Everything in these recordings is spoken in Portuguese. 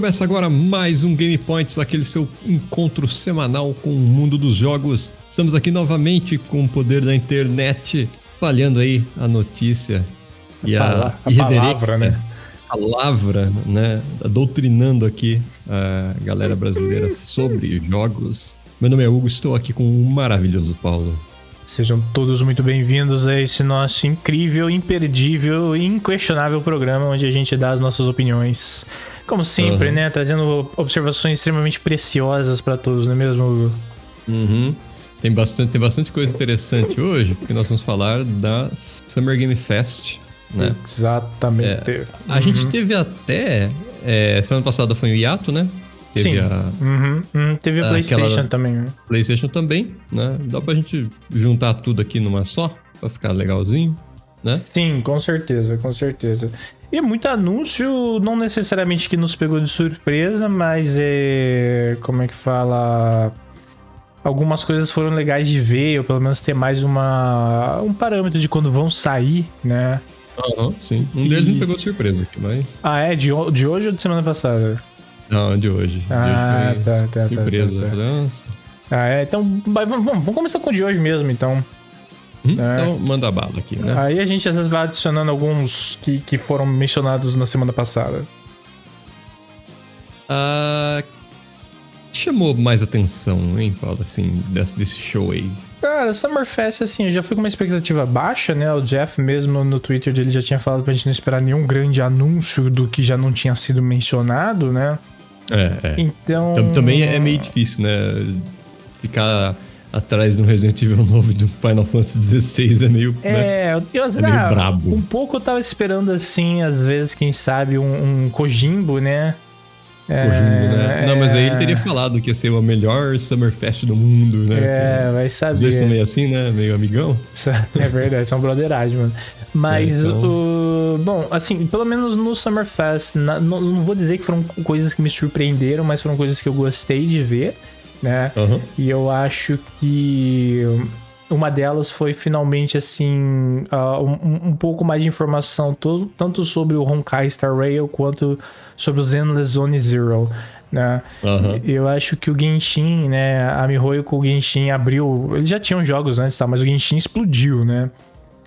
Começa agora mais um Game Points, aquele seu encontro semanal com o mundo dos jogos. Estamos aqui novamente com o poder da internet, falhando aí a notícia e a, a, a palavra, né? Palavra, né? Doutrinando aqui a galera brasileira sobre jogos. Meu nome é Hugo, estou aqui com o maravilhoso Paulo. Sejam todos muito bem-vindos a esse nosso incrível, imperdível e inquestionável programa onde a gente dá as nossas opiniões como sempre, uhum. né? Trazendo observações extremamente preciosas para todos, não é mesmo, Hugo? Uhum. Tem bastante, tem bastante coisa interessante hoje, porque nós vamos falar da Summer Game Fest, né? Exatamente. É, a uhum. gente teve até. É, semana passada foi o Yato, né? Teve Sim. a. Uhum. Hum, teve a PlayStation também, né? PlayStation também, né? Dá pra gente juntar tudo aqui numa só, pra ficar legalzinho, né? Sim, com certeza, com certeza. E muito anúncio, não necessariamente que nos pegou de surpresa, mas é. Como é que fala? Algumas coisas foram legais de ver, ou pelo menos ter mais uma, um parâmetro de quando vão sair, né? Aham, uhum, sim. Um deles e... me pegou de surpresa aqui, mas. Ah, é? De, de hoje ou de semana passada? Não, de hoje. Ah, de hoje tá, tá, surpresa. tá, tá, tá. Ah, é. Então, vamos, vamos começar com o de hoje mesmo, então. Hum, é. Então, manda bala aqui, né? Aí a gente às vezes vai adicionando alguns que, que foram mencionados na semana passada. Uh, chamou mais atenção, hein, Paulo, assim, desse, desse show aí? Cara, Summerfest, assim, eu já fui com uma expectativa baixa, né? O Jeff mesmo no Twitter dele já tinha falado pra gente não esperar nenhum grande anúncio do que já não tinha sido mencionado, né? É, é. Então... Também é meio difícil, né? Ficar atrás de um Resident Evil novo do Final Fantasy XVI é meio. É, né? eu, é meio brabo. Um pouco eu tava esperando assim, às vezes, quem sabe, um, um Kojimbo, né? Kojimbo, né? É, Não, mas aí ele teria falado que ia ser o melhor Summerfest do mundo, né? É, vai saber. Os dois são meio assim, né? Meio amigão. É verdade, são broderagem, mano. Mas, é, então... o, bom, assim, pelo menos no Summerfest, na, não, não vou dizer que foram coisas que me surpreenderam, mas foram coisas que eu gostei de ver né? Uhum. E eu acho que uma delas foi finalmente assim uh, um, um, pouco mais de informação todo, tanto sobre o Honkai Star Rail quanto sobre o Zenless Zone Zero. Né? Uhum. Eu acho que o Genshin, né? A Mihoyo com o Genshin abriu. Eles já tinham jogos antes, tá? Mas o Genshin explodiu, né?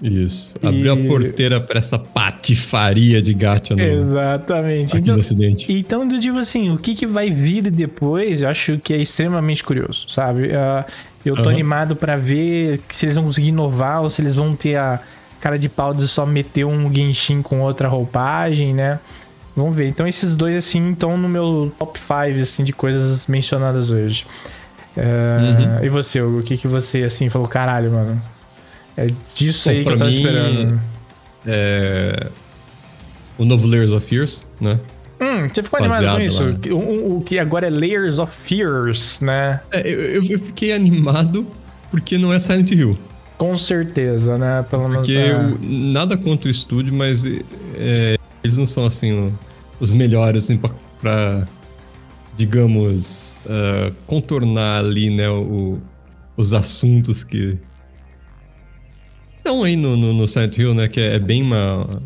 Isso. Abriu e... a porteira para essa patifaria de gato no, Exatamente. aqui então, no Ocidente. Então, eu digo assim, o que, que vai vir depois, eu acho que é extremamente curioso, sabe? Uh, eu tô uhum. animado para ver se eles vão conseguir inovar ou se eles vão ter a cara de pau de só meter um Genshin com outra roupagem, né? Vamos ver. Então, esses dois, assim, estão no meu top 5, assim, de coisas mencionadas hoje. Uh, uhum. E você, o que que você, assim, falou, caralho, mano? É disso aí que eu tava mim, esperando. É... O novo Layers of Fears, né? Hum, você ficou Baseado animado com isso? O, o, o, que agora é Layers of Fears, né? É, eu, eu, fiquei animado porque não é Silent Hill. Com certeza, né? Pelo menos. Porque é... nada contra o estúdio, mas é, eles não são assim os melhores assim, pra, pra digamos, uh, contornar ali, né, o, os assuntos que estão aí no, no, no Silent Hill, né? Que é, é bem uma.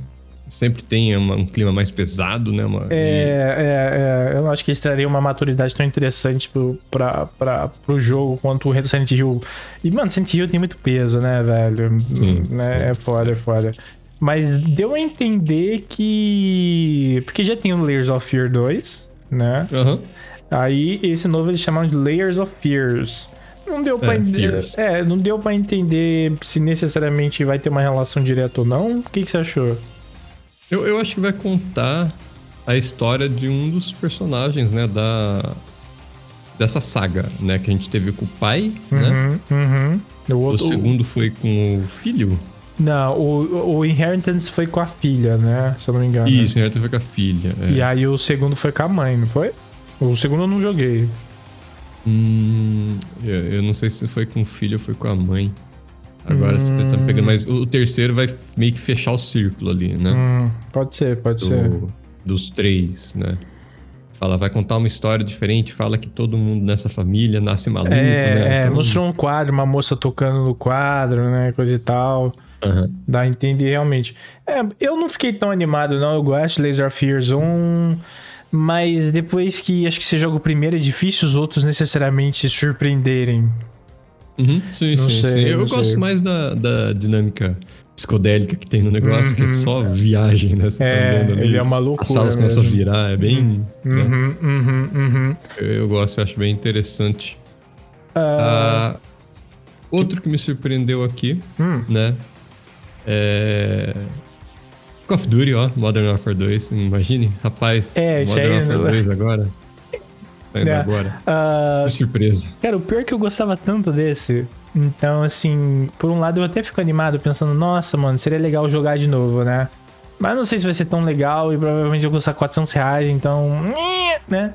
Sempre tem uma, um clima mais pesado, né? Uma, é, e... é, é, eu acho que eles trariam uma maturidade tão interessante pro, pra, pra, pro jogo quanto o Silent Hill. E, mano, Silent Hill tem muito peso, né, velho? Sim, né? Sim. É foda, é foda. Mas deu a entender que. Porque já tem o Layers of Fear 2, né? Uhum. Aí esse novo eles chamaram de Layers of Fears. Não deu para é, entender. É, não deu para entender se necessariamente vai ter uma relação direta ou não. O que, que você achou? Eu, eu acho que vai contar a história de um dos personagens, né, da dessa saga, né, que a gente teve com o pai, uhum, né? Uhum. O, outro, o segundo foi com o filho. Não, o, o Inheritance foi com a filha, né? Se eu não me engano. Isso, o Inheritance foi com a filha. É. E aí o segundo foi com a mãe, não foi? O segundo eu não joguei. Hum, eu, eu, não sei se foi com o filho ou foi com a mãe. Agora hum. você tá me pegando, mas o, terceiro vai meio que fechar o círculo ali, né? Hum, pode ser, pode Do, ser. Dos três, né? Fala, vai contar uma história diferente, fala que todo mundo nessa família nasce maluco, é, né? É, mostrou um quadro, uma moça tocando no quadro, né? Coisa e tal. Uhum. Dá a entender realmente. É, eu não fiquei tão animado, não. Eu gosto de Laser Fears 1. Mas depois que acho que você joga o primeiro é difícil os outros necessariamente surpreenderem. Uhum, sim, não sim, sei, sim. Eu gosto sei. mais da, da dinâmica psicodélica que tem no negócio, uhum. que é uhum. só viagem, né? Você tá é, tá ali, ele é uma loucura. As salas começam a virar, é bem. Uhum, né? uhum, uhum. Eu, eu, gosto, eu acho bem interessante. Uh... Uh, outro que me surpreendeu aqui, hum. né? É. Call of Duty, ó, Modern Warfare 2, imagine, rapaz. É, Modern Warfare 2 agora. Tá indo é. agora. Uh, que surpresa. Cara, o pior é que eu gostava tanto desse. Então, assim, por um lado eu até fico animado pensando, nossa, mano, seria legal jogar de novo, né? Mas não sei se vai ser tão legal e provavelmente eu vou custar 400 reais, então. né?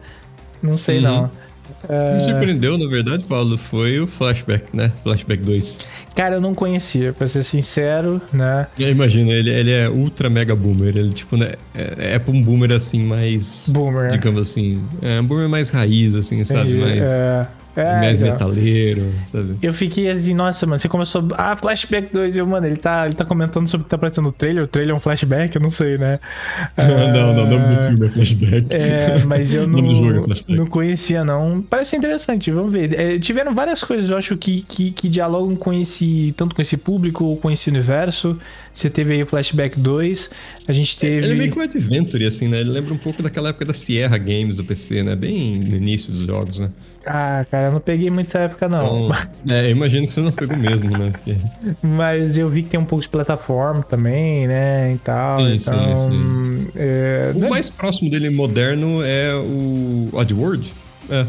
Não sei uhum. não. O que me é. surpreendeu, na verdade, Paulo, foi o Flashback, né? Flashback 2. Cara, eu não conhecia, pra ser sincero, né? Imagina, ele, ele é ultra mega boomer. Ele, tipo, né? É, é um boomer assim, mais. Boomer. Digamos assim. É um boomer mais raiz, assim, sabe? Mais. É. É, mais então. metaleiro, sabe? Eu fiquei assim, nossa, mano, você começou. Ah, Flashback 2, eu, mano, ele tá, ele tá comentando sobre o que tá aparecendo no trailer. O trailer é um flashback, eu não sei, né? não, não, o nome do filme é flashback. É, mas eu não, é não conhecia, não. Parece interessante, vamos ver. É, tiveram várias coisas, eu acho, que, que, que dialogam com esse. tanto com esse público, com esse universo. Você teve aí o Flashback 2, a gente teve. Ele é meio que um adventure, assim, né? Ele lembra um pouco daquela época da Sierra Games do PC, né? Bem no início dos jogos, né? Ah, cara, eu não peguei muito essa época, não. é, eu imagino que você não pegou mesmo, né? Mas eu vi que tem um pouco de plataforma também, né? E tal. Sim, então, sim, sim. É... O né? mais próximo dele moderno é o Oddworld. É.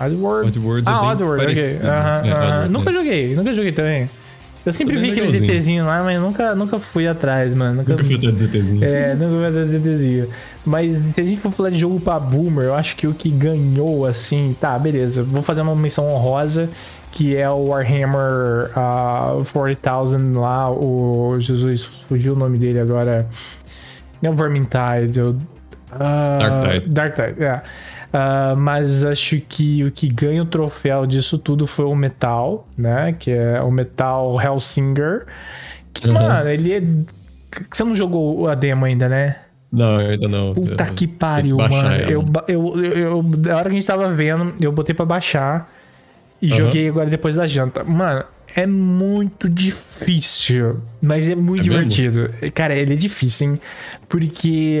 Oddworld? Oddworld é ah, Oddworld, ok. Uh -huh, uh -huh. Nunca joguei, nunca joguei também. Eu sempre vi aquele ZTzinho lá, mas nunca, nunca fui atrás, mano. Nunca, nunca fui atrás do ZTzinho. É, nunca fui atrás do ZTzinho. Mas se a gente for falar de jogo pra boomer, eu acho que o que ganhou, assim, tá, beleza. Vou fazer uma menção honrosa, que é o Warhammer uh, 40,000 lá, o Jesus, fugiu o nome dele agora. Não é o Vermintide, o... Uh, Dark Tide. Dark Tide, é. Uh, mas acho que o que ganha o troféu disso tudo foi o Metal, né? Que é o Metal Hellsinger. Que, uhum. mano, ele é. Você não jogou a demo ainda, né? Não, ainda não. Puta eu, que pariu, mano. Eu, eu, eu, da hora que a gente tava vendo, eu botei pra baixar e uhum. joguei agora depois da janta. Mano, é muito difícil, mas é muito é divertido. Mesmo? Cara, ele é difícil, hein? Porque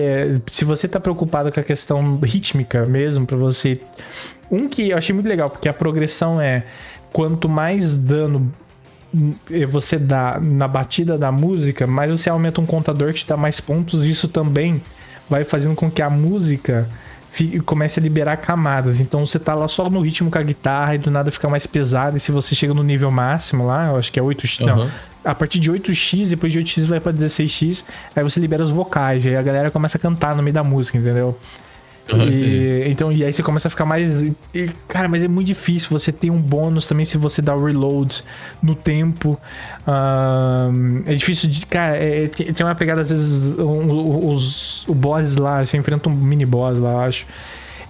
se você tá preocupado com a questão rítmica mesmo, para você. Um que eu achei muito legal, porque a progressão é quanto mais dano você dá na batida da música, mais você aumenta um contador que te dá mais pontos. Isso também vai fazendo com que a música comece a liberar camadas. Então você tá lá só no ritmo com a guitarra e do nada fica mais pesado. E se você chega no nível máximo lá, eu acho que é 8x. Uhum. Não, a partir de 8x, depois de 8x vai pra 16x, aí você libera os vocais. E aí a galera começa a cantar no meio da música, entendeu? E, então, e aí você começa a ficar mais. E, cara, mas é muito difícil. Você tem um bônus também se você dá o reload no tempo. Uh, é difícil de. Cara, é, tem uma pegada, às vezes, um, os, o boss lá, você enfrenta um mini boss lá, eu acho.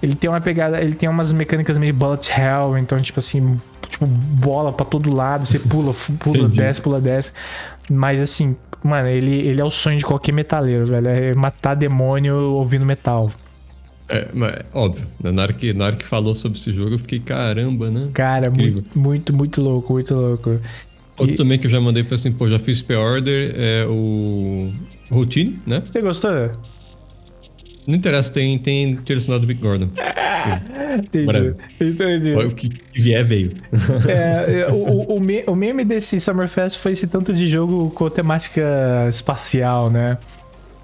Ele tem uma pegada, ele tem umas mecânicas meio bullet hell, então, tipo assim, tipo, bola para todo lado, você pula, pula, desce, pula, desce. Mas assim, mano, ele, ele é o sonho de qualquer metaleiro, velho. É matar demônio ouvindo metal. É, mas, óbvio, na hora, que, na hora que falou sobre esse jogo, eu fiquei, caramba, né? Cara, muito, muito, muito louco, muito louco. Outro e... também que eu já mandei foi assim, pô, já fiz pre-order, é o Routine, né? Você gostou? Não interessa, tem, tem direcionado do Big Gordon. entendi. entendi. O que vier veio. É, é o, o, o meme desse Summerfest foi esse tanto de jogo com temática espacial, né?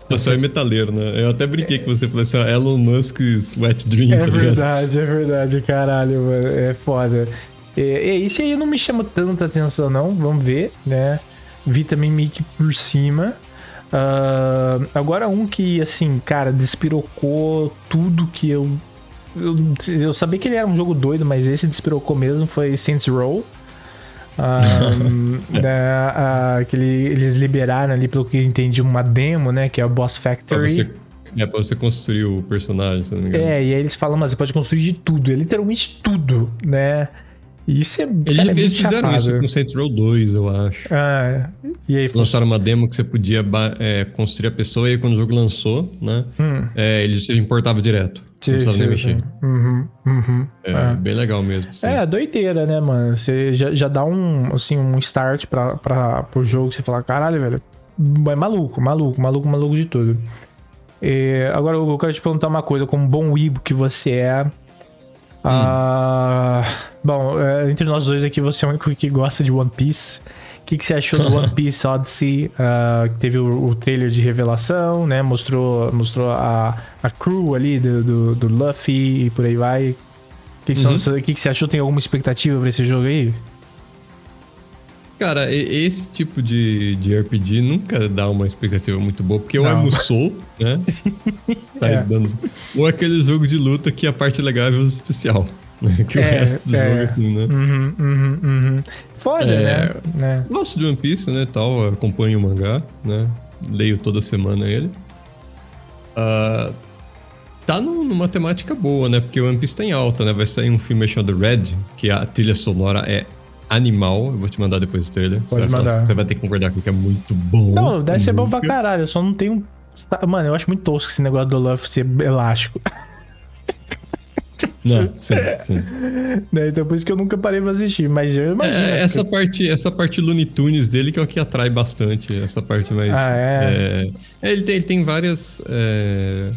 Você é metaleiro, né? Eu até brinquei com você, falei assim, ó, Elon Musk's Wet Dream. É tá verdade, é verdade, caralho, mano. É foda. E esse aí não me chama tanta atenção, não. Vamos ver, né? Vi também meio que por cima. Uh, agora um que, assim, cara, despirocou tudo que eu, eu... Eu sabia que ele era um jogo doido, mas esse despirocou mesmo foi Saints Row. Um, né, que ele, eles liberaram ali, pelo que eu entendi, uma demo, né? Que é o Boss Factory. Você, é pra você construir o personagem, se não me engano. É, e aí eles falam, mas você pode construir de tudo, é literalmente tudo, né? E isso é. Eles, cara, é eles fizeram isso com Saints Row 2, eu acho. Ah, e aí Lançaram uma demo que você podia é, construir a pessoa e aí quando o jogo lançou, né? Hum. É, ele se importava direto. Sim, nem mexer. Uhum, uhum, é, é, bem legal mesmo. Sim. É, doideira, né, mano? Você já, já dá um, assim, um start pra, pra, pro jogo, você fala, caralho, velho. É maluco, maluco, maluco, maluco de tudo. E, agora eu quero te perguntar uma coisa, como bom Ibo que você é. Hum. Ah, bom, é, entre nós dois aqui, você é o único que gosta de One Piece. O que, que você achou do One Piece Odyssey? Uh, teve o, o, trailer de revelação, né? Mostrou, mostrou a, a crew ali do, do, do Luffy e por aí vai. O que, que, uhum. que, que você achou? Tem alguma expectativa pra esse jogo aí? Cara, esse tipo de, de RPG nunca dá uma expectativa muito boa, porque eu amo Soul, né? Sai é. dando... Ou aquele jogo de luta que a parte legal é o especial. Né? Que é, o resto do é. jogo, assim, né? Uhum, uhum, uhum. Foda, é, né? Gosto de One Piece, né? Tal, acompanho o mangá, né? Leio toda semana ele. Uh, tá numa temática boa, né? Porque o One Piece tá em alta, né? Vai sair um filme chamado Red, que a trilha sonora é animal. Eu vou te mandar depois o trailer. Pode você, mandar. Você vai ter que concordar com que é muito bom. Não, deve ser bom pra caralho. Eu só não tenho. Mano, eu acho muito tosco esse negócio do Love ser elástico. Não, sim, sim. Né, então por isso que eu nunca parei pra assistir, mas eu imagino. É, essa, parte, essa parte Looney Tunes dele que é o que atrai bastante. Essa parte mais. Ah, é? é ele, tem, ele tem várias. É,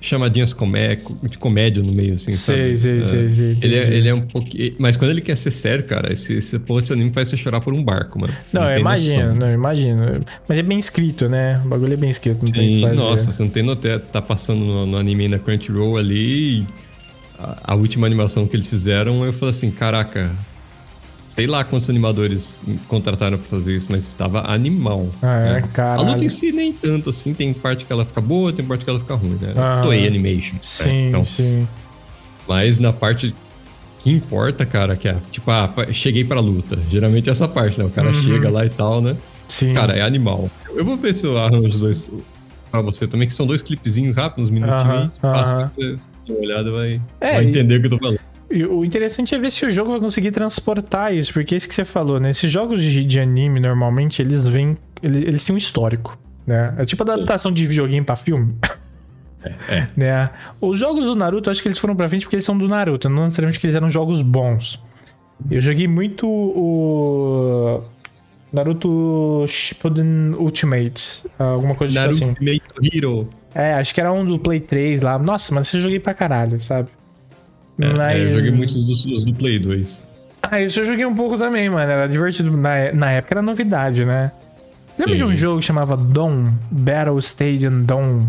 chamadinhas comé de comédia no meio, assim, sei, sabe? Sei, é, sei, sei. Ele, é, ele é um pouquinho... Mas quando ele quer ser sério, cara, esse, esse desse anime faz você chorar por um barco, mano. Você não, não eu imagino, não, eu imagino. Mas é bem escrito, né? O bagulho é bem escrito, não Sim, tem que fazer. nossa, você não tem noté, tá passando no, no anime na Crunchyroll ali a, a última animação que eles fizeram, eu falei assim, caraca, sei lá quantos animadores contrataram pra fazer isso, mas estava animal. Ah, é, né? cara. A luta em si nem tanto, assim. Tem parte que essa fica boa, tem parte que ela fica ruim, né? Ah, Toei Animation. Né? Sim, né? então, sim. Mas na parte que importa, cara, que é tipo, ah, cheguei pra luta. Geralmente é essa parte, né? O cara uhum. chega lá e tal, né? Sim. Cara, é animal. Eu vou ver se eu arranjo os dois pra você também, que são dois clipezinhos rápidos, uns minutinhos. Uh -huh, uh -huh. Você uma olhada vai, é, vai entender e... o que eu tô falando. E o interessante é ver se o jogo vai conseguir transportar isso, porque é isso que você falou, né? Esses jogos de, de anime, normalmente, eles vêm. Eles, eles têm um histórico, né? É tipo a adaptação de videogame pra filme. É, é. Né? Os jogos do Naruto, acho que eles foram pra frente porque eles são do Naruto, não necessariamente que eles eram jogos bons. Eu joguei muito o. Naruto Shippuden Ultimate, alguma coisa Naruto tipo assim. Naruto Hero. É, acho que era um do Play 3 lá. Nossa, mas eu joguei pra caralho, sabe? É, Mas... é, eu joguei muitos dos, do Play 2. Ah, isso eu joguei um pouco também, mano. Era divertido. Na, na época era novidade, né? Você lembra Sim. de um jogo que chamava Dom? Battle Stadium Dom?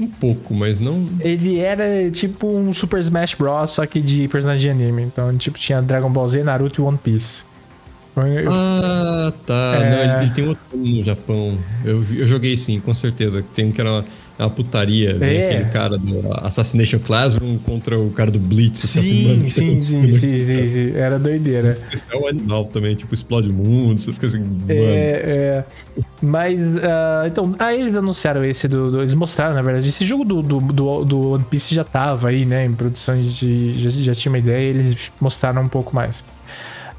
Um pouco, mas não. Ele era tipo um Super Smash Bros. só que de personagem de anime. Então, tipo, tinha Dragon Ball Z, Naruto e One Piece. Ah, tá. É... Não, ele, ele, tem outro no Japão. Eu, eu joguei sim, com certeza. Tem um que era uma é uma putaria, é. aquele cara do Assassination Classroom contra o cara do Blitz. Sim, sim, sim, sim, sim, Era doideira. Esse é um animal também, tipo, explode o mundo, você fica assim, mano. É, é. Mas, uh, então, aí eles anunciaram esse do, do, Eles mostraram, na verdade, esse jogo do, do, do, do One Piece já tava aí, né, em produção de. Já, já tinha uma ideia, eles mostraram um pouco mais.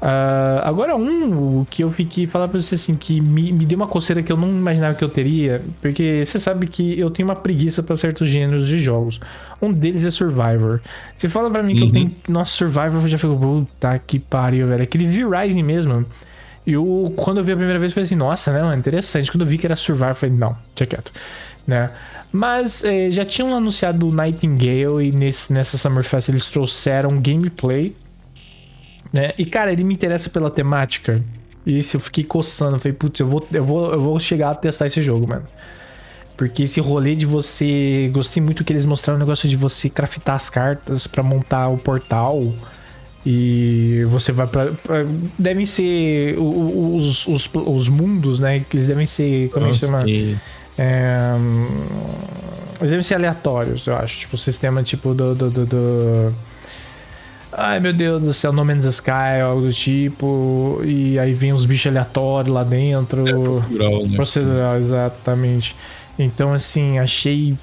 Uh, agora, um que eu fiquei falar pra você assim, que me, me deu uma coceira que eu não imaginava que eu teria, porque você sabe que eu tenho uma preguiça para certos gêneros de jogos. Um deles é Survivor. Você fala para mim que eu uhum. tenho. Nossa, Survivor eu já fico, puta que pariu, velho. Aquele V-Rising mesmo. Eu, quando eu vi a primeira vez, eu falei assim, nossa, né, mano, interessante. Quando eu vi que era Survivor, eu falei, não, tinha quieto, né? Mas eh, já tinham anunciado o Nightingale e nesse, nessa Summerfest eles trouxeram gameplay né? E, cara, ele me interessa pela temática. E esse eu fiquei coçando. Falei, putz, eu vou, eu, vou, eu vou chegar a testar esse jogo, mano. Porque esse rolê de você. Gostei muito que eles mostraram o negócio de você craftar as cartas para montar o portal. E você vai pra. pra devem ser os, os, os, mundos, né? Que eles devem ser. Como é que chama? É, eles devem ser aleatórios, eu acho. Tipo, o sistema tipo do, do, do, do Ai meu Deus do céu, No Man's Sky, algo do tipo. E aí vem uns bichos aleatórios lá dentro. É procedural, né? Procedural, exatamente. Então, assim, achei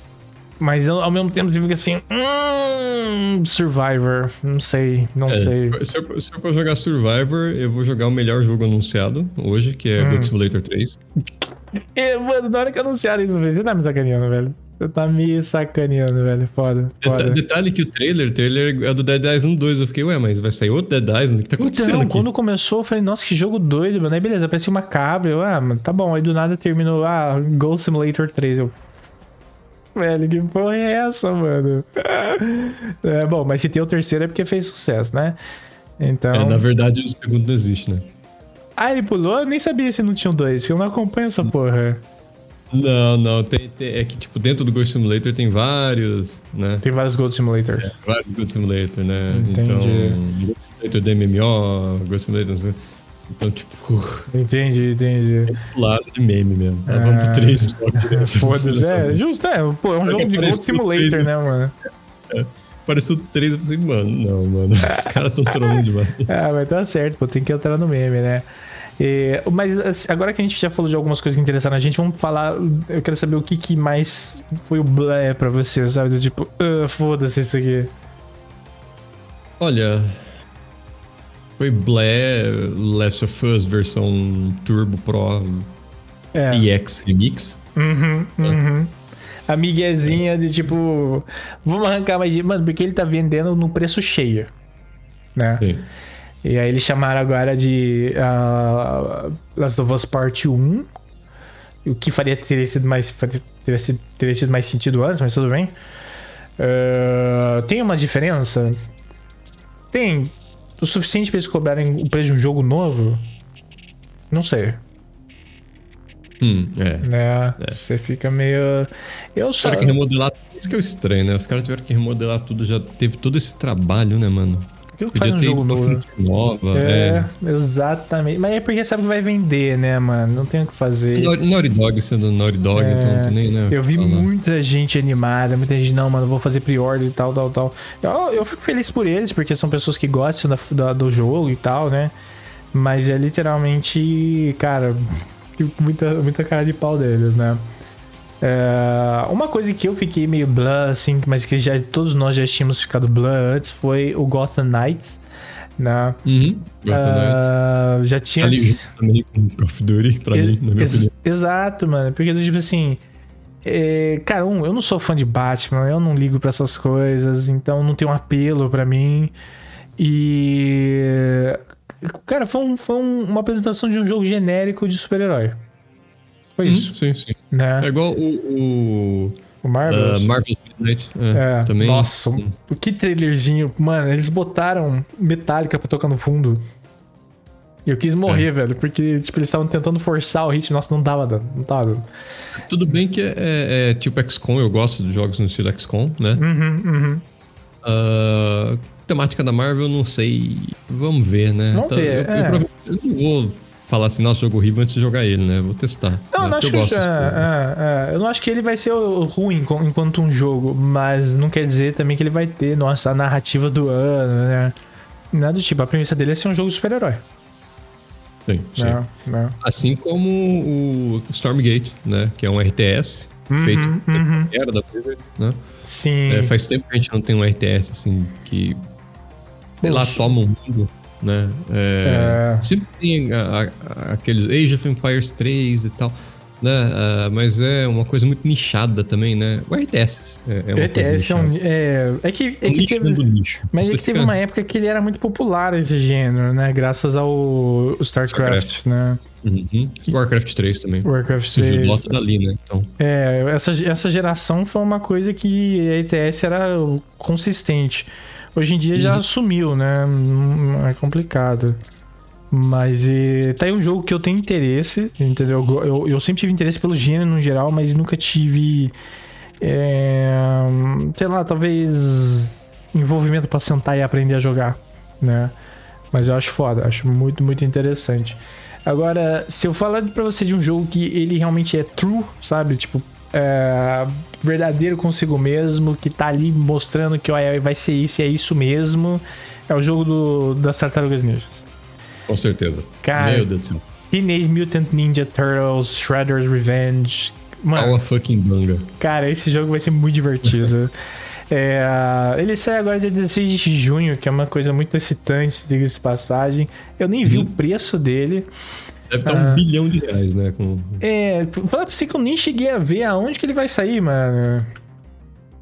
Mas ao mesmo tempo você fica assim. Hum, Survivor. Não sei, não é, sei. Se eu, se eu for jogar Survivor, eu vou jogar o melhor jogo anunciado hoje, que é hum. Goat Simulator 3. E, mano, na hora que anunciaram isso, você tá me sacaneando, velho. Você tá me sacaneando, velho. Foda. foda. Detalhe que o trailer, o trailer é do Dead Island 2. Eu fiquei, ué, mas vai sair outro Dead Island? O que tá acontecendo? Então, aqui? quando começou, eu falei, nossa, que jogo doido, mano. Aí beleza, parecia uma cabra. Eu, ah, tá bom. Aí do nada terminou, ah, Ghost Simulator 3. Eu. Velho, que porra é essa, mano? É, bom, mas se tem o terceiro é porque fez sucesso, né? Então. É, na verdade, o segundo não existe, né? Ah, ele pulou? Eu nem sabia se não tinha dois. Eu não acompanho essa porra. Não, não. Tem, tem, é que, tipo, dentro do Ghost Simulator tem vários, né? Tem vários Ghost Simulators. É, vários Ghost Simulator, né? Entendi. Então, Ghost Simulator DMMO, Ghost Simulator... Então, tipo... Entendi, entendi. É lado de meme mesmo. Ah, Vamos pro 3 jogos. Foda-se. É, justo, é. Pô, é um jogo de Ghost Simulator, 3, né, mano? É. Apareceu três eu falei, mano, não, mano. Os caras tão trolando demais. Ah, mas tá certo, pô, tem que entrar no meme, né? É, mas assim, agora que a gente já falou de algumas coisas que interessaram a gente, vamos falar. Eu quero saber o que, que mais foi o blé pra você, sabe? Do tipo, uh, foda-se isso aqui. Olha. Foi blé Last of Us versão Turbo Pro é. EX Remix. Uhum, uhum. A miguezinha de tipo, vamos arrancar mais dinheiro. Mano, porque ele tá vendendo no preço cheio. Né? Sim. E aí eles chamaram agora de uh, Last of Us Part 1. O que faria teria sido mais. Teria, sido, teria tido mais sentido antes, mas tudo bem. Uh, tem uma diferença? Tem. O suficiente para eles cobrarem o preço de um jogo novo? Não sei. Hum, é. Né? É. Você fica meio. Eu só. Tiveram que remodelar. Isso que é o estranho, né? Os caras tiveram que remodelar tudo, já teve todo esse trabalho, né, mano? Por que faz um jogo novo? Nova, é, é, exatamente. Mas é porque sabe que vai vender, né, mano? Não tem o que fazer. Naughty Dog sendo Naughty Dog, é, então não tem nem, né? Eu vi falar. muita gente animada, muita gente, não, mano, vou fazer pre-order e tal, tal, tal. Eu, eu fico feliz por eles, porque são pessoas que gostam da, da, do jogo e tal, né? Mas é literalmente, cara, muita, muita cara de pau deles, né? É, uma coisa que eu fiquei meio blur, assim, mas que já, todos nós já tínhamos ficado blur antes, foi o Gotham Knights. Né? Uhum, Gotham uh, Já tinha. Ali também com Call of Duty, pra mim, na minha ex opinião. Exato, mano. Porque, tipo assim. É, cara, um, eu não sou fã de Batman, eu não ligo para essas coisas, então não tem um apelo para mim. E. Cara, foi, um, foi um, uma apresentação de um jogo genérico de super-herói. Foi hum, isso. Sim, sim. Né? É igual o. O, o Marvel. Uh, Marvel's Midnight. É, é, também. Nossa, que trailerzinho. Mano, eles botaram Metallica pra tocar no fundo. Eu quis morrer, é. velho, porque tipo, eles estavam tentando forçar o ritmo. Nossa, não dava, não dava. Tudo bem que é, é, é tipo XCOM, eu gosto de jogos no estilo XCOM, né? Uhum, uhum. Uh, temática da Marvel, não sei. Vamos ver, né? Vamos ver, eu, eu, eu, eu não vou falar assim, nossa, jogo horrível antes de jogar ele, né? Vou testar. Não, né? não acho que, é, é, é, eu não acho que ele vai ser ruim enquanto um jogo, mas não quer dizer também que ele vai ter, nossa, a narrativa do ano, né? Nada do tipo, a premissa dele é ser um jogo de super-herói. Sim, sim. Não, não. Assim como o Stormgate, né? Que é um RTS uhum, feito uhum. era da Blizzard, né? Sim. É, faz tempo que a gente não tem um RTS assim que sei lá, toma um mundo né? É, é. Sempre tem a, a, aqueles Age of Empires 3 e tal, né? Uh, mas é uma coisa muito nichada também, né? O RTS é, é uma RTS é, um, é, é que, é que teve, nicho. Mas Você é que teve uma época que ele era muito popular esse gênero, né? Graças ao StarCraft, né? Uhum. Warcraft 3 também. Warcraft 3. Surgiu gosta dali, né? Então. É, essa, essa geração foi uma coisa que a ETS era consistente. Hoje em dia já sumiu, né? É complicado. Mas e, tá aí um jogo que eu tenho interesse, entendeu? Eu, eu, sempre tive interesse pelo gênero no geral, mas nunca tive. É, sei lá, talvez envolvimento para sentar e aprender a jogar, né? Mas eu acho foda, acho muito, muito interessante. Agora, se eu falar para você de um jogo que ele realmente é true, sabe? Tipo, é, verdadeiro consigo mesmo, que tá ali mostrando que ó, vai ser isso e é isso mesmo, é o jogo do, das Tartarugas Ninjas. Com certeza. Cara, Meu Deus do céu. Teenage Mutant Ninja Turtles, Shredder's Revenge. Mano, Aua fucking banga. Cara, esse jogo vai ser muito divertido. é, ele sai agora dia 16 de junho, que é uma coisa muito excitante, diga-se de passagem. Eu nem vi uhum. o preço dele. Deve estar ah, um bilhão de reais, né? Com... É, falar pra você que eu nem cheguei a ver aonde que ele vai sair, mano.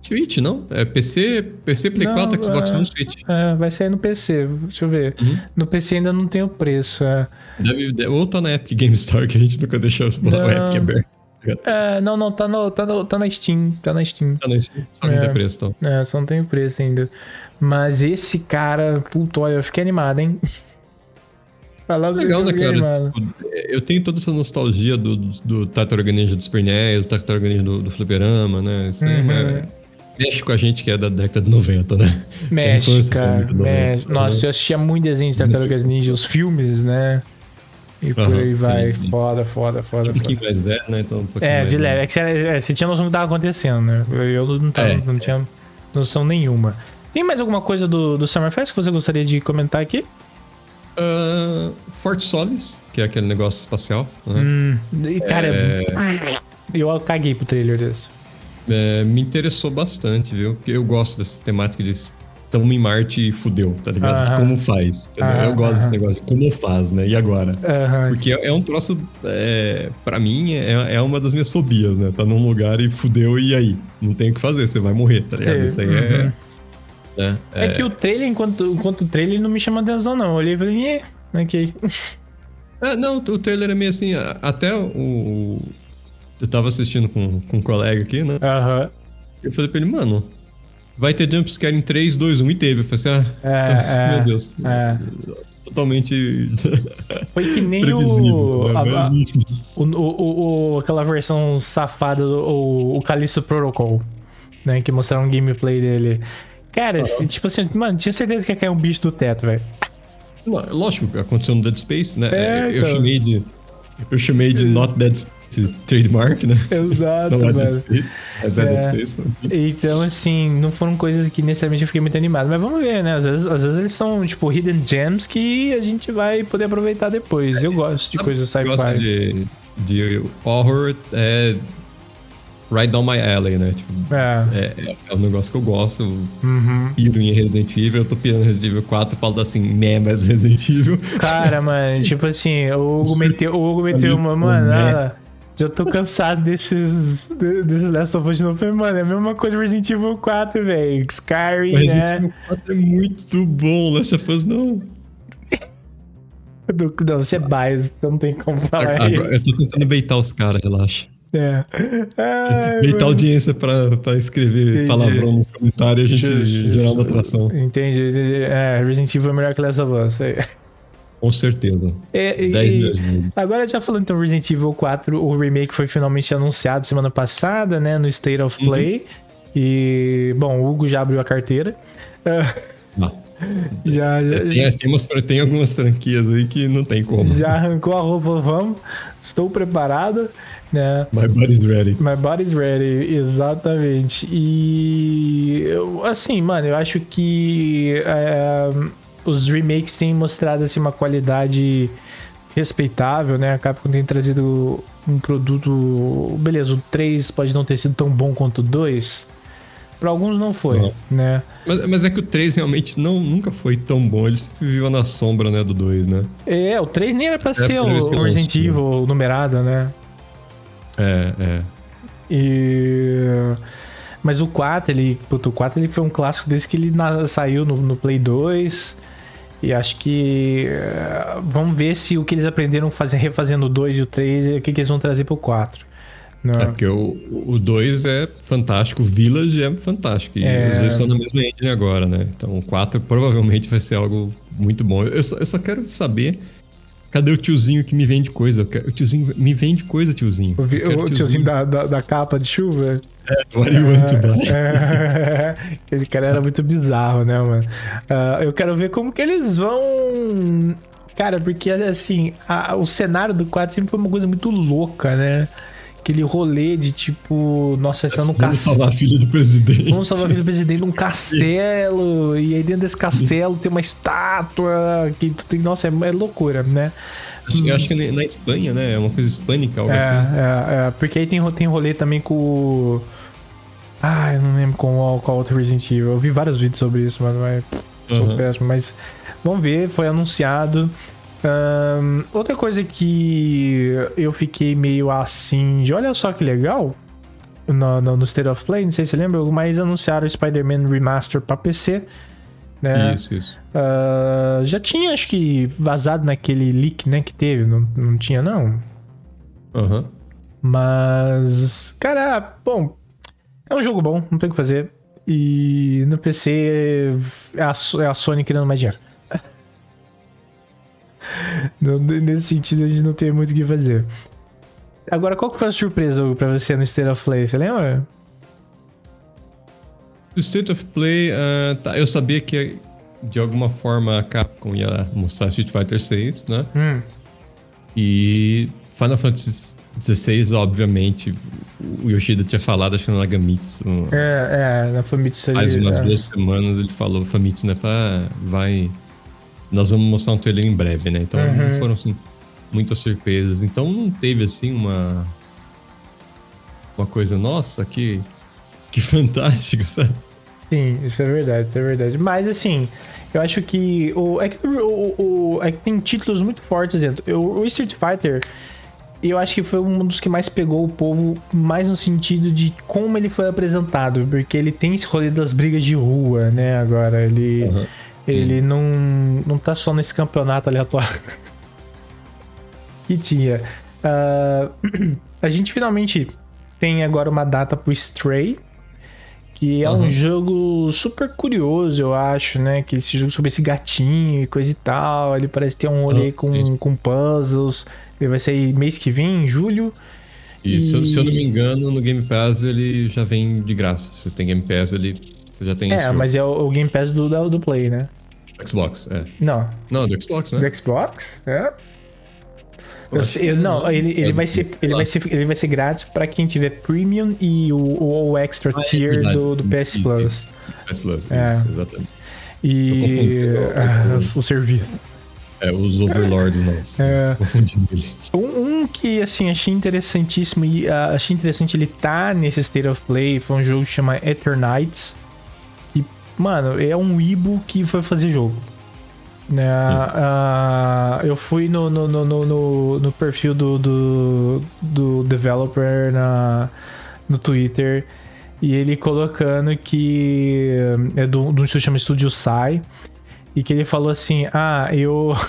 Switch, não? É PC, PC Play não, 4, Xbox é, One, Switch. É, vai sair no PC, deixa eu ver. Uhum. No PC ainda não tem o preço. É. Deve, deve, ou tá na Epic Game Store, que a gente nunca deixou o Epic aberto. É, não, não, tá, no, tá, no, tá na Steam. Tá na Steam. Tá na Steam. Só não é, tem preço, então. É, só não tem preço ainda. Mas esse cara, puto, olha, eu fiquei animado, hein? Falava Legal, né, cara? Tipo, eu tenho toda essa nostalgia do, do, Tartaruga Ninja do Super NES, do Tartaruga Ninja do, do Fliperama, né? Isso uhum. é, mexe com a gente que é da década de 90, né? Mexe, cara. Mexe. Nossa, né? eu assistia muito desenho de Tartarugas Ninja, os filmes, né? E por aí vai. Sim, sim. Foda, foda, foda. Um pouquinho mais velho, né? Então, um é, de leve. É que você, é, você tinha noção do que tava acontecendo, né? Eu não, tava, é, não tinha noção nenhuma. Tem mais alguma coisa do, do Summerfest que você gostaria de comentar aqui? Uh, Fort Solis, que é aquele negócio espacial. Né? Hum, e cara, é... eu caguei pro trailer desse. É, me interessou bastante, viu? Porque eu gosto dessa temática de estamos em Marte e fudeu, tá ligado? Como faz? Eu gosto desse negócio de como faz, né? E agora? Porque é, é, um troço, é, para mim, é, é uma das minhas fobias, né? Tá num lugar e fudeu e aí? Não tem o que fazer, você vai morrer, tá ligado? É, Isso aí é, uhum. é. É, que o trailer, enquanto, enquanto o trailer não me chama atenção, não. Eu olhei e falei, eh, ok. É, não, o trailer é meio assim, até o. Eu tava assistindo com, com um colega aqui, né? Aham. Eu falei pra ele, mano, vai ter jumpscare em 3, 2, 1 e teve. Eu falei assim, ah, é, meu é, Deus. É. Totalmente. Foi que nem o, né? a, o, o, o, aquela versão safada do o, o Callisto Protocol, né? Que mostraram um gameplay dele. Cara, tipo assim, mano, tinha certeza que ia cair um bicho do teto, velho. Lógico, aconteceu no Dead Space, né? É, eu então. chamei de. Eu chamei de Not Dead Space trademark, né? Exato, não é Dead Space, mas é, é Dead Space. Então, assim, não foram coisas que necessariamente eu fiquei muito animado. Mas vamos ver, né? Às vezes, às vezes eles são, tipo, hidden gems que a gente vai poder aproveitar depois. Eu gosto de coisas sci-fi. Eu gosto de, de horror, é right down my alley, né? Tipo, é. É, é um negócio que eu gosto. Uhum. Piro em Resident Evil, eu tô pirando em Resident Evil 4 e falo assim, meh, mas Resident Evil. Cara, mano, tipo assim, o Hugo meteu, o Hugo meteu uma, mano, ela, já tô cansado desses, desses Last of Us não Mano, é a mesma coisa Resident Evil 4, velho. Skyrim, né? Resident Evil 4 é muito bom, Last of Us não. Não, você é biased, não tem como falar Agora, isso. Eu tô tentando beitar os caras, relaxa. É. Ai, beitar a audiência pra, pra escrever Entendi. palavrão nos comentários e a gente gerar uma atração. Entendi. É, Resident Evil é melhor que Last of Us. É. Com certeza. É, 10 milhões Agora já falando então Resident Evil 4, o remake foi finalmente anunciado semana passada, né, no State of uhum. Play. Uhum. E, bom, o Hugo já abriu a carteira. Não. Já, já, tem, tem, umas, tem, algumas franquias aí que não tem como. Já arrancou a roupa, vamos. Estou preparado. Né? My body's ready. My body's ready, exatamente. E assim, mano, eu acho que é, os remakes têm mostrado assim, uma qualidade respeitável, né? A Capcom tem trazido um produto. Beleza, o 3 pode não ter sido tão bom quanto o 2. Para alguns não foi, não. né? Mas, mas, é que o 3 realmente não, nunca foi tão bom. Ele sempre viveu na sombra, né, do 2, né? É, o 3 nem era pra é ser o, o Resident Evil numerado, né? É, é. E... Mas o 4, ele... Puto, o 4 ele foi um clássico desde que ele na, saiu no, no Play 2. E acho que uh, vamos ver se o que eles aprenderam fazer, refazendo o 2 e o 3, o que, que eles vão trazer pro 4. Não. É porque o 2 é fantástico, o Village é fantástico. E é... os dois estão na mesma engine agora, né? Então o 4 provavelmente vai ser algo muito bom. Eu só, eu só quero saber cadê o tiozinho que me vende coisa. O tiozinho me vende coisa, tiozinho. O, tiozinho, tiozinho da, da, da, capa de chuva? É, what do you want to buy? É, aquele cara era muito bizarro, né, mano? Uh, eu quero ver como que eles vão. Cara, porque assim, a, o cenário do 4 sempre foi uma coisa muito louca, né? Aquele rolê de tipo, nossa, essa é no castelo. Vamos salvar a filha do presidente. Vamos salvar a filha do presidente num castelo. e aí dentro desse castelo tem uma estátua. Que tem, nossa, é, é loucura, né? Acho, eu acho que na Espanha, né? É uma coisa hispânica, algo é, assim. É, é, porque aí tem, tem rolê também com. Ah, eu não lembro com qual outro Resident Evil. Eu vi vários vídeos sobre isso, mas não é. Uhum. péssimo, mas vamos ver, foi anunciado. Um, outra coisa que eu fiquei meio assim de olha só que legal no, no, no State of Play, não sei se você lembra, mas anunciaram o Spider-Man Remaster pra PC. Né? Isso, isso. Uh, já tinha, acho que, vazado naquele leak, né, que teve. Não, não tinha, não? Aham. Uhum. Mas, cara, bom, é um jogo bom, não tem o que fazer. E no PC é a, é a Sony querendo mais dinheiro. Nesse sentido, a gente não tem muito o que fazer. Agora, qual que foi a surpresa pra você no State of Play? Você lembra? O State of Play, uh, tá, eu sabia que de alguma forma a Capcom ia mostrar Street Fighter 6, né? Hum. E Final Fantasy XVI, obviamente, o Yoshida tinha falado, acho que no Nagamitsu. É, é, na Famitsu ali. Faz umas é. duas semanas ele falou, Famitsu, né? Ah, vai. Nós vamos mostrar um trailer em breve, né? Então uhum. não foram assim, muitas surpresas. Então não teve assim uma. Uma coisa, nossa, que. Que fantástico, sabe? Sim, isso é verdade, isso é verdade. Mas assim, eu acho que o, é que, o, o, é que tem títulos muito fortes dentro. O, o Street Fighter, eu acho que foi um dos que mais pegou o povo, mais no sentido de como ele foi apresentado, porque ele tem esse rolê das brigas de rua, né? Agora, ele, uhum. Ele não, não tá só nesse campeonato aleatório que tinha. Uh, a gente finalmente tem agora uma data pro Stray, que é uhum. um jogo super curioso, eu acho, né? Que esse jogo sobre esse gatinho e coisa e tal. Ele parece ter um rolê com, com puzzles. Ele vai sair mês que vem, em julho. Isso, e... se eu não me engano, no Game Pass ele já vem de graça. Se tem Game Pass, ele você já tem É, mas é o, o, Game Pass do, do Play, né? Xbox, é. Não. Não, do Xbox, né? Do Xbox? É. Eu eu, não, ele, ele, é vai ser, ele, vai ser, ele vai ser grátis para quem tiver Premium e o, o Extra ah, é Tier é do, do PS Plus. PS Plus, é. Isso, exatamente. E ah, o serviço. É, os Overlords novos. É. Um, um, que, assim, achei interessantíssimo e uh, achei interessante ele tá nesse State of Play foi um jogo que chama Eternites. Mano, é um Ibo que foi fazer jogo. Né? Uh, eu fui no, no, no, no, no perfil do, do, do, developer na, no Twitter e ele colocando que é do, do que chama Studio Sai e que ele falou assim: Ah, eu.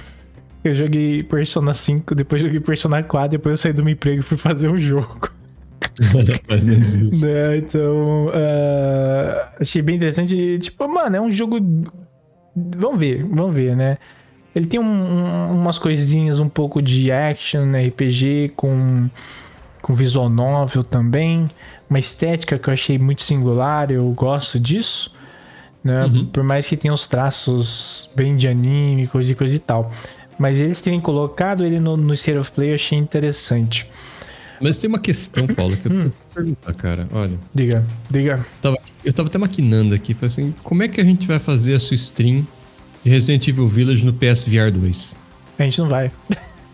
Eu joguei Persona 5, depois joguei Persona 4, depois eu saí do meu emprego e fui fazer um jogo. Mais ou menos isso. Né? Então, uh, achei bem interessante. Tipo, mano, é um jogo Vamos ver, vamos ver, né? Ele tem um, um, umas coisinhas um pouco de action, né? RPG com, com visual novel também. Uma estética que eu achei muito singular, eu gosto disso. Né? Uhum. Por mais que tenha os traços bem de anime, coisa e coisa e tal. Mas eles terem colocado ele no, no State of Play eu achei interessante. Mas tem uma questão, Paulo, que eu hum. perguntar, cara. Olha. Diga, diga. Eu tava, eu tava até maquinando aqui, falei assim, como é que a gente vai fazer a sua stream de Resident Evil Village no PSVR 2? A gente não vai.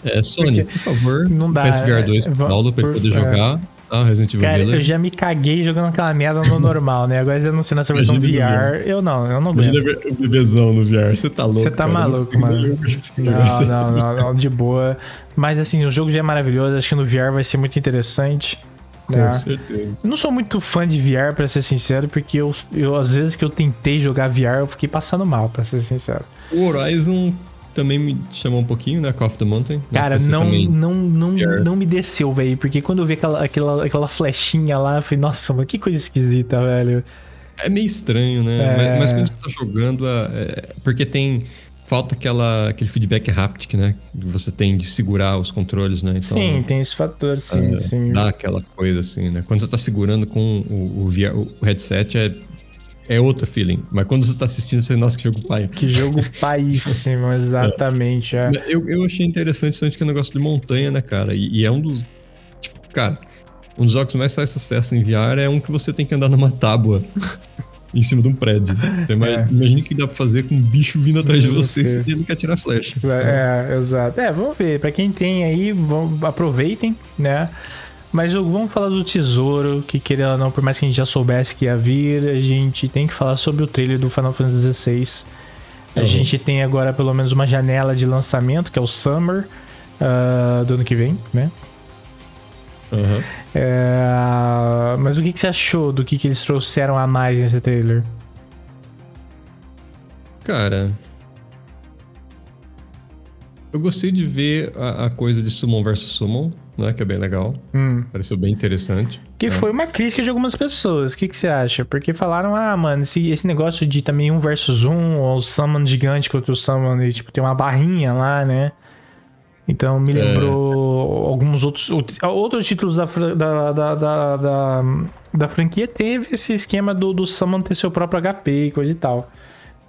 É, Sony, Porque por favor, não dá, PSVR 2 é, Paulo pra ele poder é. jogar. Ah, Resident Evil Cara, Village. eu já me caguei jogando aquela merda no normal, né? Agora eu não sei nessa versão VR. Eu não, eu não aguento. Imagina o bebezão no VR. Você tá louco. Você tá cara, maluco, mano. Não, não, não, não, de boa. Mas assim, o jogo já é maravilhoso. Acho que no VR vai ser muito interessante. Com né? certeza. Eu não sou muito fã de VR, pra ser sincero, porque eu, eu, às vezes que eu tentei jogar VR, eu fiquei passando mal, pra ser sincero. O Horizon também me chamou um pouquinho, né? Call of the Mountain. Cara, não, não, não, não me desceu, velho. Porque quando eu vi aquela, aquela, aquela flechinha lá, eu falei, nossa, mano, que coisa esquisita, velho. É meio estranho, né? É... Mas, mas, quando você tá jogando, é, é, porque tem. Falta aquela, aquele feedback haptic, né? Que você tem de segurar os controles, né? Então, sim, tem esse fator, sim, é, sim. Dá aquela coisa assim, né? Quando você tá segurando com o, o, VR, o headset, é é outro feeling. Mas quando você tá assistindo, você, nossa, que jogo pai. Que jogo paíssimo, exatamente. É. Eu, eu achei interessante tanto que é um negócio de montanha, né, cara? E, e, é um dos. Tipo, cara, um dos jogos mais faz sucesso em VR é um que você tem que andar numa tábua. Em cima de um prédio. Então, é. Imagina o que dá pra fazer com um bicho vindo atrás de você se ele quer tirar flecha. É, exato. É, vamos ver. Pra quem tem aí, aproveitem, né? Mas vamos falar do tesouro, que querendo ou não, por mais que a gente já soubesse que ia vir, a gente tem que falar sobre o trailer do Final Fantasy XVI. A uhum. gente tem agora pelo menos uma janela de lançamento, que é o Summer uh, do ano que vem, né? Uhum. É, mas o que, que, você achou do que, que eles trouxeram a mais nesse trailer? Cara. Eu gostei de ver a, a coisa de Summon versus Summon né? Que é bem legal. Hum. Pareceu bem interessante. Que né? foi uma crítica de algumas pessoas. O que, que você acha? Porque falaram, ah, mano, esse, esse negócio de também um versus um, ou summon gigante contra o summon, e, tipo, tem uma barrinha lá, né? Então me é. lembrou é. alguns outros outros títulos da, da, da, da, da, da franquia teve esse esquema do, do Summon ter seu próprio HP e coisa e tal.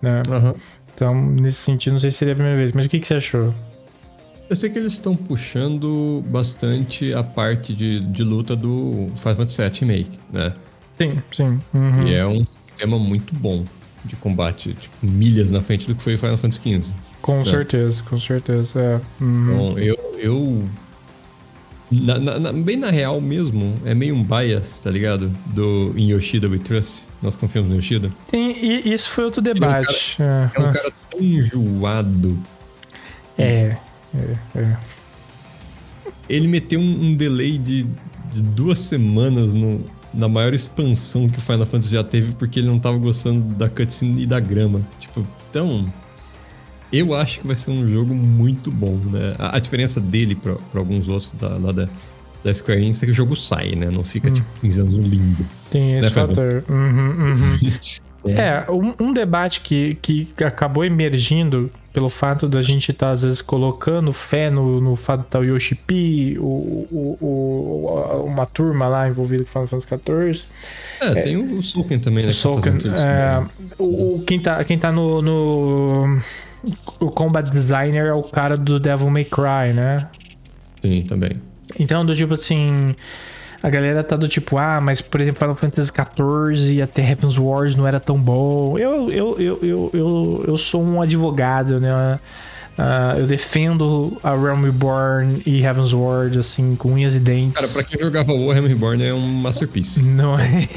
Né? Uhum. Então, nesse sentido, não sei se seria a primeira vez, mas o que, que você achou? Eu sei que eles estão puxando bastante a parte de, de luta do Final Fantasy VII Remake, né? Sim, sim. Uhum. E é um sistema muito bom de combate, tipo, milhas na frente do que foi o Final Fantasy XV. Com né? certeza, com certeza, é. Uhum. Então, eu... eu na, na, bem na real mesmo, é meio um bias, tá ligado? Do In Yoshida We Trust. Nós confiamos no Yoshida. Sim, e isso foi outro debate. É um cara, é. é um cara tão enjoado. É. É, é. Ele meteu um, um delay de, de, duas semanas no, na maior expansão que o Final Fantasy já teve, porque ele não tava gostando da cutscene e da grama. Tipo, então. Eu acho que vai ser um jogo muito bom, né? A, a diferença dele para alguns outros da, lá da, da Square Enix é que o jogo sai, né? Não fica, hum. tipo, 15 anos no limbo. Tem esse né, fator. Uhum, uhum. é, é um, um, debate que, que acabou emergindo pelo fato da gente estar, tá, às vezes, colocando fé no, no fato de estar tá o Yoshi P, o, o, o, uma turma lá envolvida com Final Fantasy XIV. É, é, tem o Sulken também, né? O Sulken, é, o, quem tá, quem tá no, no, O combat designer é o cara do Devil May Cry, né? Sim, também. Então, do tipo assim a galera tá do tipo, ah, mas por exemplo, Final Fantasy XIV e até Heaven's Wars não era tão bom. Eu, eu, eu, eu, eu, eu sou um advogado, né? Uh, eu defendo a Realm Reborn e Heaven's Ward, assim, com unhas e dentes. Cara, pra quem jogava o Realm Reborn é um masterpiece. Não é?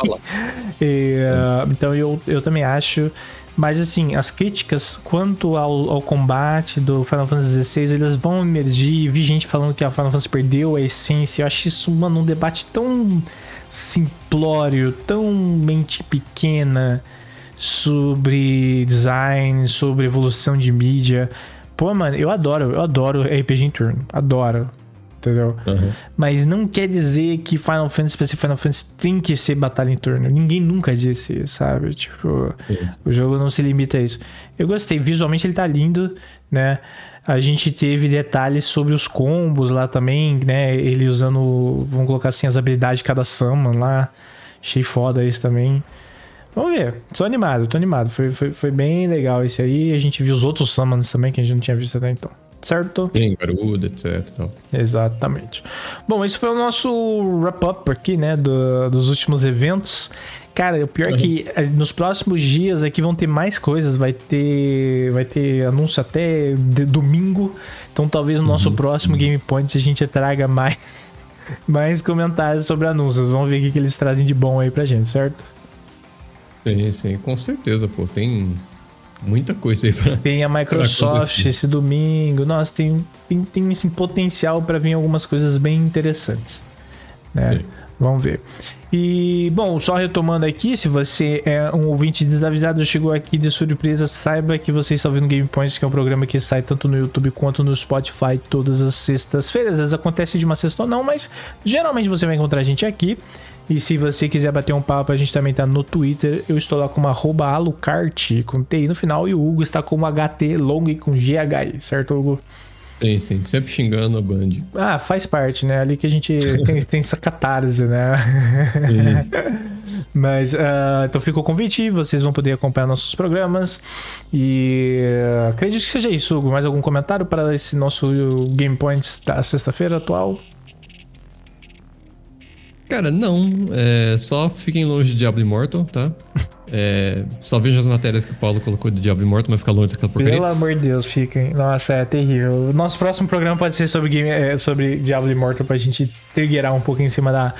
e, uh, então eu, eu também acho. Mas assim, as críticas quanto ao, ao combate do Final Fantasy XVI, eles vão emergir. Vi gente falando que a Final Fantasy perdeu a essência. Eu acho isso, mano, um debate tão simplório, tão mente pequena sobre design, sobre evolução de mídia. Pô, mano, eu adoro, eu adoro RPG em turno. Adoro entendeu? Uhum. Mas não quer dizer que Final Fantasy, pra ser Final Fantasy, tem que ser batalha em turno. Ninguém nunca disse, sabe? Tipo, o jogo não se limita a isso. Eu gostei, visualmente ele tá lindo, né? A gente teve detalhes sobre os combos lá também, né? Ele usando, vamos colocar assim, as habilidades de cada summon lá. Achei foda isso também. Vamos ver. Tô animado, tô animado. Foi, foi, foi bem legal esse aí. A gente viu os outros summons também que a gente não tinha visto até então certo? Sim, Garuda, etc. Exatamente. Bom, esse foi o nosso wrap-up aqui, né, do, dos últimos eventos. Cara, o pior é que eh, nos próximos dias aqui vão ter mais coisas, vai ter vai ter anúncio até domingo. Então talvez no nosso uhum. próximo Game Points a gente traga mais mais comentários sobre anúncios. Vamos ver o que, que eles trazem de bom aí pra gente, certo? Sim, sim, com certeza, pô. Tem Muita coisa aí pra. Tem a Microsoft esse domingo. Nossa, tem, tem, tem esse potencial para vir algumas coisas bem interessantes. Né? Vamos ver. E, bom, só retomando aqui, se você é um ouvinte desavisado, chegou aqui de surpresa, saiba que você está ouvindo Game Points, que é um programa que sai tanto no YouTube quanto no Spotify todas as sextas-feiras. Às vezes acontece de uma sexta ou não, mas geralmente você vai encontrar a gente aqui. E se você quiser bater um papo, a gente também tá no Twitter. Eu estou lá como arroba alucart, com TI no final, e o Hugo está como HT long com GH, certo, Hugo? Sim, sim. Sempre xingando a Band. Ah, faz parte, né? Ali que a gente tem, tem essa catarse, né? Mas, uh, então fica o convite, vocês vão poder acompanhar nossos programas. E uh, acredito que seja isso, Hugo. Mais algum comentário para esse nosso Game Points da sexta-feira atual? Cara, não. É, só fiquem longe de Diablo Immortal, tá? É, só veja as matérias que o Paulo colocou de Diablo Immortal, mas fica longe daquela porcaria. Pelo amor de Deus, fiquem. Nossa, é terrível. Nosso próximo programa pode ser sobre, game, é, sobre Diablo Immortal pra gente triggerar um pouco em cima da,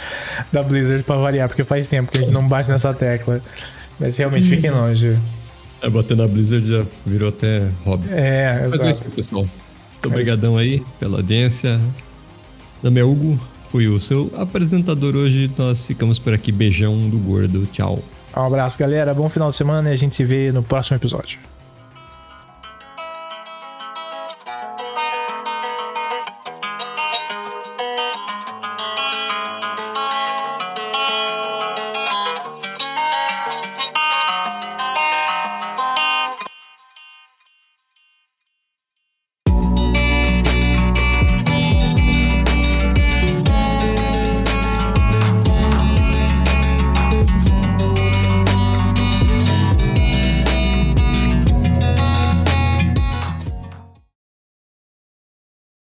da Blizzard pra variar, porque faz tempo que a gente não bate nessa tecla. Mas realmente fiquem longe. É, bater na Blizzard já virou até hobby. É, Mas é isso, pessoal. Muito obrigadão aí pela audiência. Meu nome é Hugo, fui o seu apresentador hoje. Nós ficamos por aqui. Beijão do gordo. Tchau. Um abraço, galera. Bom final de semana e a gente se vê no próximo episódio.